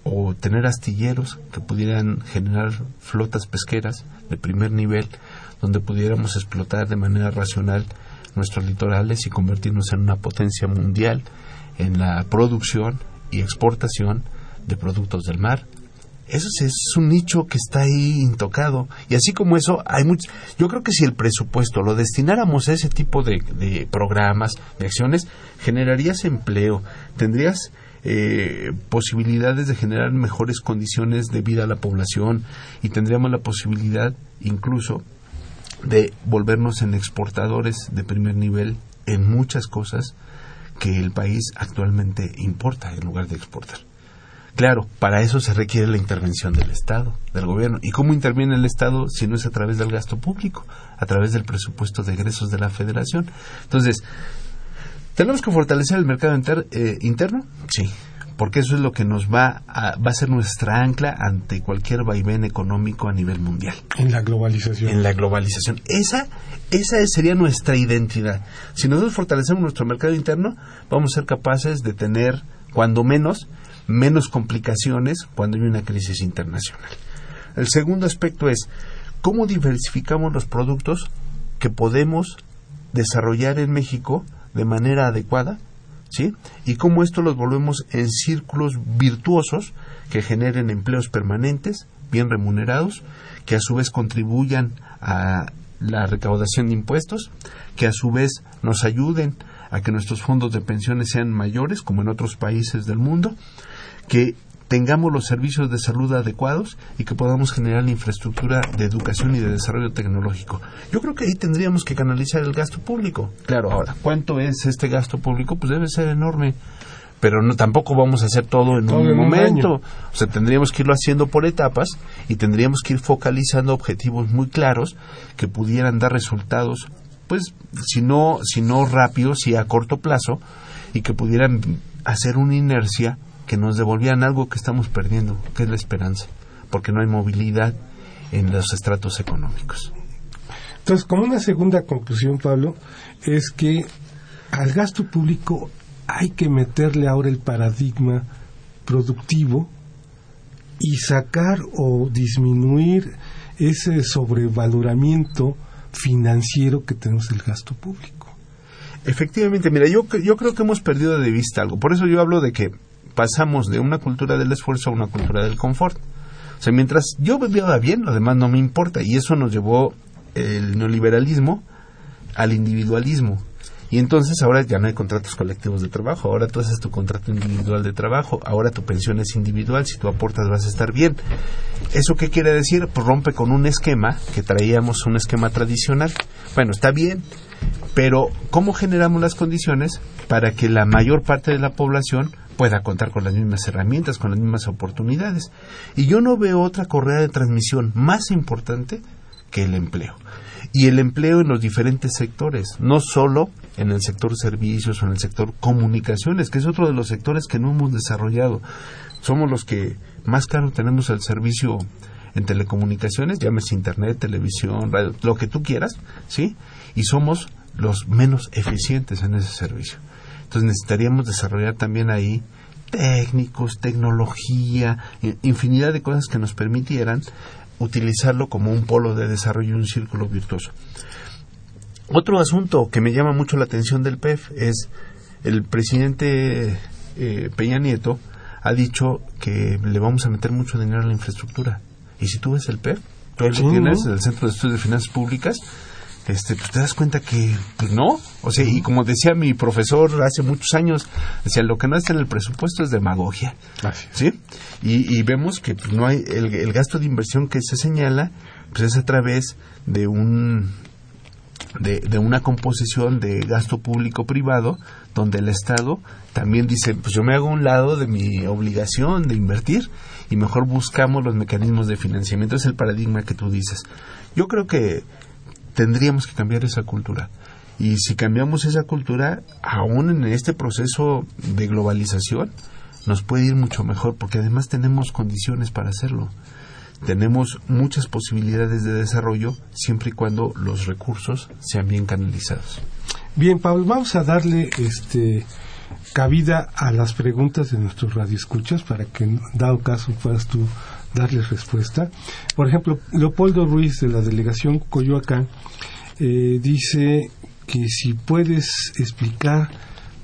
o tener astilleros que pudieran generar flotas pesqueras de primer nivel, donde pudiéramos explotar de manera racional nuestros litorales y convertirnos en una potencia mundial en la producción y exportación de productos del mar eso es, un nicho que está ahí intocado. Y así como eso, hay muchos. Yo creo que si el presupuesto lo destináramos a ese tipo de, de programas, de acciones, generarías empleo, tendrías eh, posibilidades de generar mejores condiciones de vida a la población y tendríamos la posibilidad incluso de volvernos en exportadores de primer nivel en muchas cosas que el país actualmente importa en lugar de exportar. Claro, para eso se requiere la intervención del Estado, del gobierno. ¿Y cómo interviene el Estado si no es a través del gasto público, a través del presupuesto de egresos de la Federación? Entonces, ¿tenemos que fortalecer el mercado eh, interno? Sí, porque eso es lo que nos va a, va a ser nuestra ancla ante cualquier vaivén económico a nivel mundial. En la globalización. En la globalización. Esa, esa sería nuestra identidad. Si nosotros fortalecemos nuestro mercado interno, vamos a ser capaces de tener, cuando menos, menos complicaciones cuando hay una crisis internacional. El segundo aspecto es cómo diversificamos los productos que podemos desarrollar en México de manera adecuada, ¿sí? Y cómo esto los volvemos en círculos virtuosos que generen empleos permanentes, bien remunerados, que a su vez contribuyan a la recaudación de impuestos, que a su vez nos ayuden a que nuestros fondos de pensiones sean mayores, como en otros países del mundo, que tengamos los servicios de salud adecuados y que podamos generar la infraestructura de educación y de desarrollo tecnológico. Yo creo que ahí tendríamos que canalizar el gasto público. Claro, ahora, ¿cuánto es este gasto público? Pues debe ser enorme. Pero no, tampoco vamos a hacer todo en un momento. o sea, tendríamos que irlo haciendo por etapas y tendríamos que ir focalizando objetivos muy claros que pudieran dar resultados, pues, si no, si no rápido, si a corto plazo, y que pudieran hacer una inercia que nos devolvían algo que estamos perdiendo, que es la esperanza, porque no hay movilidad en los estratos económicos. Entonces, como una segunda conclusión, Pablo, es que al gasto público hay que meterle ahora el paradigma productivo y sacar o disminuir ese sobrevaloramiento financiero que tenemos del gasto público. Efectivamente, mira, yo, yo creo que hemos perdido de vista algo. Por eso yo hablo de que pasamos de una cultura del esfuerzo a una cultura del confort. O sea, mientras yo vivía bien, lo demás no me importa. Y eso nos llevó el neoliberalismo al individualismo. Y entonces ahora ya no hay contratos colectivos de trabajo, ahora tú haces tu contrato individual de trabajo, ahora tu pensión es individual, si tú aportas vas a estar bien. ¿Eso qué quiere decir? Pues rompe con un esquema que traíamos, un esquema tradicional. Bueno, está bien, pero ¿cómo generamos las condiciones para que la mayor parte de la población pueda contar con las mismas herramientas, con las mismas oportunidades? Y yo no veo otra correa de transmisión más importante que el empleo. Y el empleo en los diferentes sectores, no solo en el sector servicios o en el sector comunicaciones, que es otro de los sectores que no hemos desarrollado. Somos los que más caro tenemos el servicio en telecomunicaciones, llámese internet, televisión, radio, lo que tú quieras, ¿sí? Y somos los menos eficientes en ese servicio. Entonces necesitaríamos desarrollar también ahí técnicos, tecnología, infinidad de cosas que nos permitieran utilizarlo como un polo de desarrollo y un círculo virtuoso. Otro asunto que me llama mucho la atención del PEF es el presidente eh, Peña Nieto ha dicho que le vamos a meter mucho dinero a la infraestructura. Y si tú ves el PEF, tú lo tienes, el Centro de Estudios de Finanzas Públicas, este, pues te das cuenta que pues no. O sea, y como decía mi profesor hace muchos años, decía, lo que no está en el presupuesto es demagogia. ¿Sí? Y, vemos que pues, no hay el, el, gasto de inversión que se señala, pues es a través de un de, de una composición de gasto público privado donde el Estado también dice pues yo me hago un lado de mi obligación de invertir y mejor buscamos los mecanismos de financiamiento es el paradigma que tú dices yo creo que tendríamos que cambiar esa cultura. Y si cambiamos esa cultura, aún en este proceso de globalización, nos puede ir mucho mejor, porque además tenemos condiciones para hacerlo. Tenemos muchas posibilidades de desarrollo siempre y cuando los recursos sean bien canalizados. Bien, Pablo, vamos a darle este cabida a las preguntas de nuestros radioescuchas para que, dado caso, puedas tú darles respuesta. Por ejemplo, Leopoldo Ruiz de la delegación Coyoacán eh, dice que si puedes explicar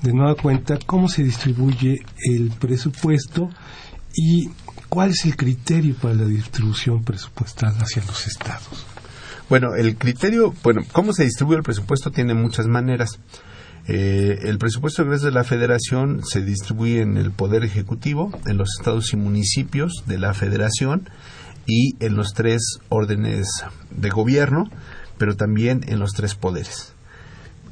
de nueva cuenta cómo se distribuye el presupuesto y cuál es el criterio para la distribución presupuestal hacia los estados. Bueno, el criterio, bueno, cómo se distribuye el presupuesto tiene muchas maneras. Eh, el presupuesto egreso de la Federación se distribuye en el Poder Ejecutivo, en los estados y municipios de la Federación y en los tres órdenes de gobierno, pero también en los tres poderes.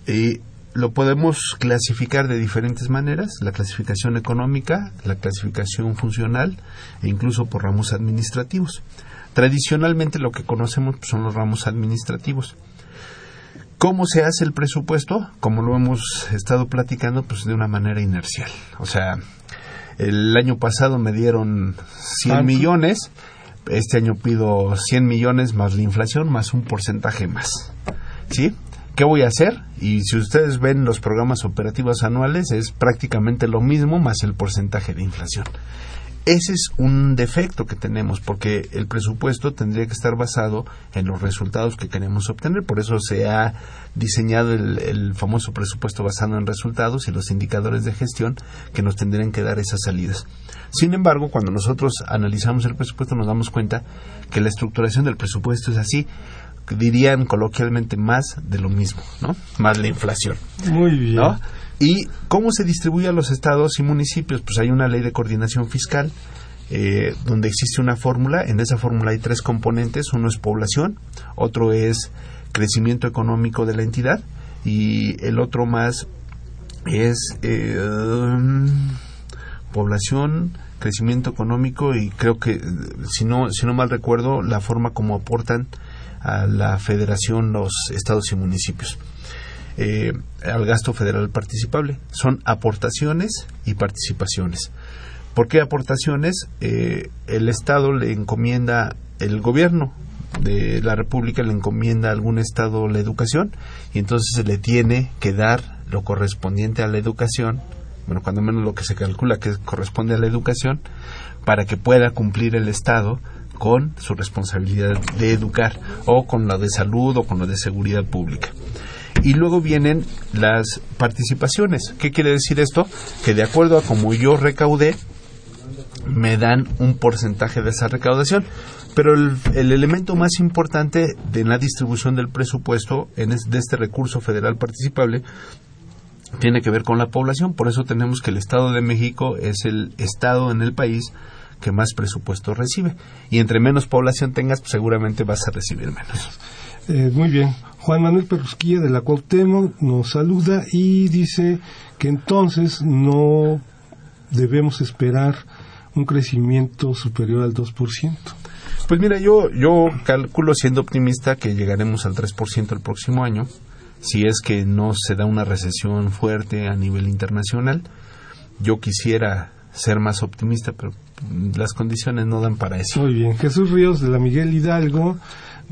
Y lo podemos clasificar de diferentes maneras, la clasificación económica, la clasificación funcional e incluso por ramos administrativos. Tradicionalmente lo que conocemos son los ramos administrativos. ¿Cómo se hace el presupuesto? Como lo hemos estado platicando, pues de una manera inercial. O sea, el año pasado me dieron 100 millones, este año pido 100 millones más la inflación, más un porcentaje más. ¿Sí? ¿Qué voy a hacer? Y si ustedes ven los programas operativos anuales, es prácticamente lo mismo más el porcentaje de inflación. Ese es un defecto que tenemos porque el presupuesto tendría que estar basado en los resultados que queremos obtener. Por eso se ha diseñado el, famoso presupuesto basado en resultados y los indicadores de gestión que nos tendrían que dar esas salidas. Sin embargo, cuando nosotros analizamos el presupuesto nos damos cuenta que la estructuración del presupuesto es así dirían coloquialmente más de lo mismo, ¿no? Más la inflación. Muy bien. ¿Y cómo se distribuye a los estados y municipios? Pues hay una ley de coordinación fiscal eh, donde existe una fórmula. En esa fórmula hay tres componentes. Uno es población, otro es crecimiento económico de la entidad y el otro más es eh, población, crecimiento económico y creo que si no si no mal recuerdo la forma como aportan a la federación los estados y municipios. Eh, al gasto federal participable. Son aportaciones y participaciones. ¿Por qué aportaciones? Eh, el Estado le encomienda, el gobierno de la República le encomienda a algún Estado la educación y entonces se le tiene que dar lo correspondiente a la educación, bueno, cuando menos lo que se calcula que corresponde a la educación, para que pueda cumplir el Estado con su responsabilidad de educar o con la de salud o con la de seguridad pública. Y luego vienen las participaciones. ¿Qué quiere decir esto? Que de acuerdo a como yo recaudé, me dan un porcentaje de esa recaudación. Pero el, elemento más importante de la distribución del presupuesto en de este recurso federal participable tiene que ver con la población. Por eso tenemos que el Estado de México es el estado en el país que más presupuesto recibe. Y entre menos población tengas, pues seguramente vas a recibir menos. Eh, muy bien. Juan Manuel Perrusquilla de la Cuauhtémoc nos saluda y dice que entonces no debemos esperar un crecimiento superior al 2%. Pues mira, yo, yo calculo siendo optimista que llegaremos al 3% el próximo año, si es que no se da una recesión fuerte a nivel internacional. Yo quisiera ser más optimista, pero las condiciones no dan para eso. Muy bien. Jesús Ríos de la Miguel Hidalgo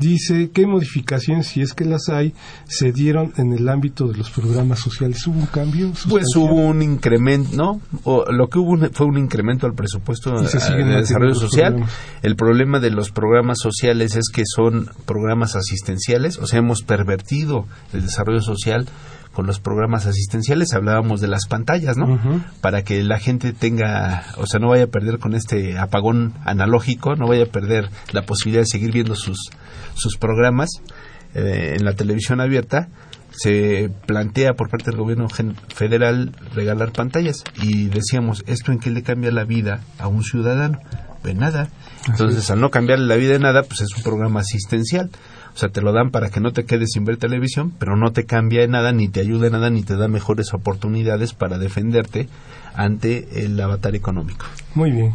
dice qué modificaciones, si es que las hay, se dieron en el ámbito de los programas sociales. ¿Hubo un cambio? Pues hubo un incremento, ¿no? O lo que hubo fue un incremento al presupuesto de desarrollo social. El problema de los programas sociales es que son programas asistenciales, o sea, hemos pervertido el desarrollo social con los programas asistenciales hablábamos de las pantallas, ¿no? Para que la gente tenga, o sea, no vaya a perder con este apagón analógico, no vaya a perder la posibilidad de seguir viendo sus, sus programas eh, en la televisión abierta. Se plantea por parte del gobierno federal regalar pantallas y decíamos, ¿esto en qué le cambia la vida a un ciudadano? De nada. Entonces, al no cambiarle la vida de nada, pues es un programa asistencial. O sea, te lo dan para que no te quedes sin ver televisión, pero no te cambia en nada, ni te ayuda en nada, ni te da mejores oportunidades para defenderte ante el avatar económico. Muy bien.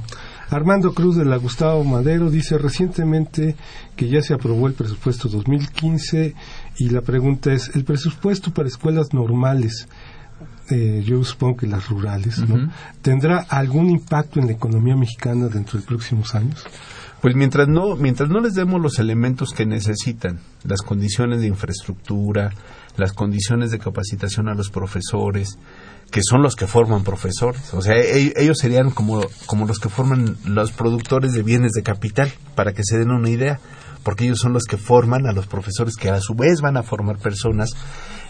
Armando Cruz de la Gustavo Madero dice recientemente que ya se aprobó el presupuesto 2015 y la pregunta es, ¿el presupuesto para escuelas normales, eh, yo supongo que las rurales, ¿no? ¿tendrá algún impacto en la economía mexicana dentro de próximos años? Pues mientras no, mientras no les demos los elementos que necesitan, las condiciones de infraestructura, las condiciones de capacitación a los profesores, que son los que forman profesores. O sea, e, ellos serían como, como los que forman los productores de bienes de capital, para que se den una idea, porque ellos son los que forman a los profesores que a su vez van a formar personas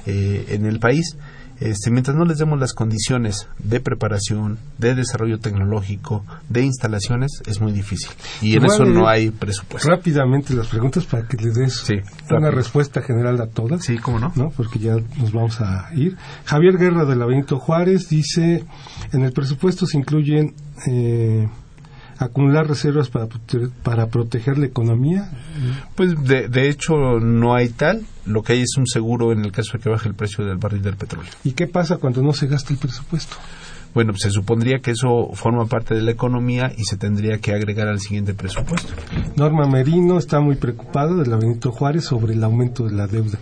eh, en el país. Este, mientras no les demos las condiciones de preparación, de desarrollo tecnológico, de instalaciones, es muy difícil. Y en eso no hay presupuesto. Rápidamente las preguntas para que le des una respuesta general a todas. Sí, cómo no? no. Porque ya nos vamos a ir. Javier Guerra de la Benito Juárez dice, en el presupuesto se incluyen... Eh, acumular reservas para, para proteger la economía? Pues de, de hecho no hay tal. Lo que hay es un seguro en el caso de que baje el precio del barril del petróleo. ¿Y qué pasa cuando no se gasta el presupuesto? bueno, se supondría que eso forma parte de la economía y se tendría que agregar al siguiente presupuesto. Norma Merino está muy preocupada de la Benito Juárez sobre el aumento de la deuda.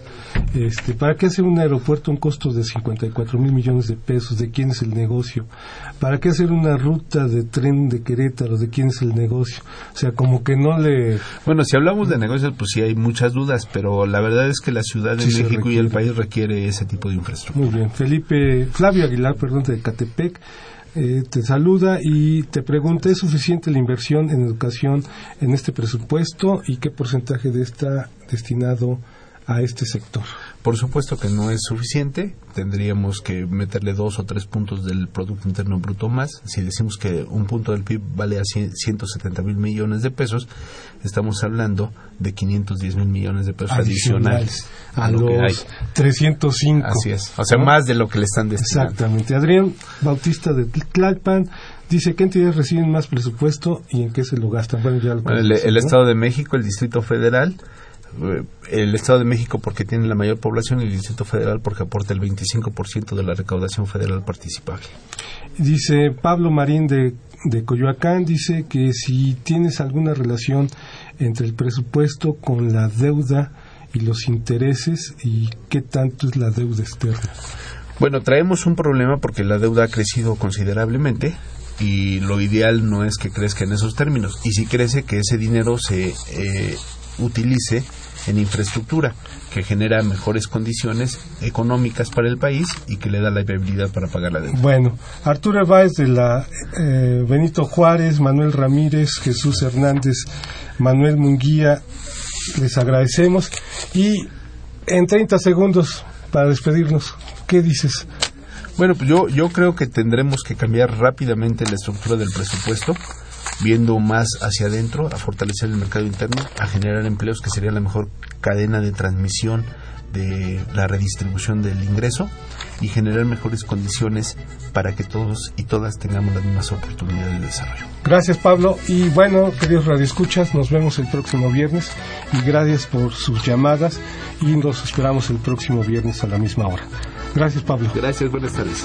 Este, ¿Para qué hacer un aeropuerto un costo de 54 mil millones de pesos? ¿De quién es el negocio? ¿Para qué hacer una ruta de tren de Querétaro? ¿De quién es el negocio? O sea, como que no le... Bueno, si hablamos de negocios, pues sí hay muchas dudas, pero la verdad es que la Ciudad de México y el país requiere ese tipo de infraestructura. Muy bien. Felipe, Flavio Aguilar, perdón, de Catepec eh, te saluda y te pregunta, ¿es suficiente la inversión en educación en este presupuesto y qué porcentaje de está destinado a este sector? Por supuesto que no es suficiente, tendríamos que meterle dos o tres puntos del Producto Interno Bruto más. Si decimos que un punto del PIB vale a 170 mil millones de pesos, estamos hablando de 510 mil millones de pesos adicionales, a, los que hay. 305. Así es, o sea, más de lo que le están destinando. Exactamente. Adrián Bautista de Tlalpan dice, ¿qué entidades reciben más presupuesto y en qué se lo gastan? Bueno, ya lo el Estado de México, el Distrito Federal, el Estado de México porque tiene la mayor población y el Distrito Federal porque aporta el 25% de la recaudación federal participable. Dice Pablo Marín de, de Coyoacán, dice que si tienes alguna relación entre el presupuesto con la deuda y los intereses y qué tanto es la deuda externa. Bueno, traemos un problema porque la deuda ha crecido considerablemente y lo ideal no es que crezca en esos términos. Y si crece, que ese dinero se eh, utilice en infraestructura que genera mejores condiciones económicas para el país y que le da la viabilidad para pagar la deuda. Bueno, Arturo Báez de la eh, Benito Juárez, Manuel Ramírez, Jesús Hernández, Manuel Munguía, les agradecemos y en 30 segundos para despedirnos, ¿qué dices? Bueno, pues yo, yo creo que tendremos que cambiar rápidamente la estructura del presupuesto viendo más hacia adentro, a fortalecer el mercado interno, a generar empleos, que sería la mejor cadena de transmisión de la redistribución del ingreso y generar mejores condiciones para que todos y todas tengamos las mismas oportunidades de desarrollo. Gracias Pablo y bueno, queridos radioescuchas, nos vemos el próximo viernes y gracias por sus llamadas y nos esperamos el próximo viernes a la misma hora. Gracias Pablo. Gracias, buenas tardes.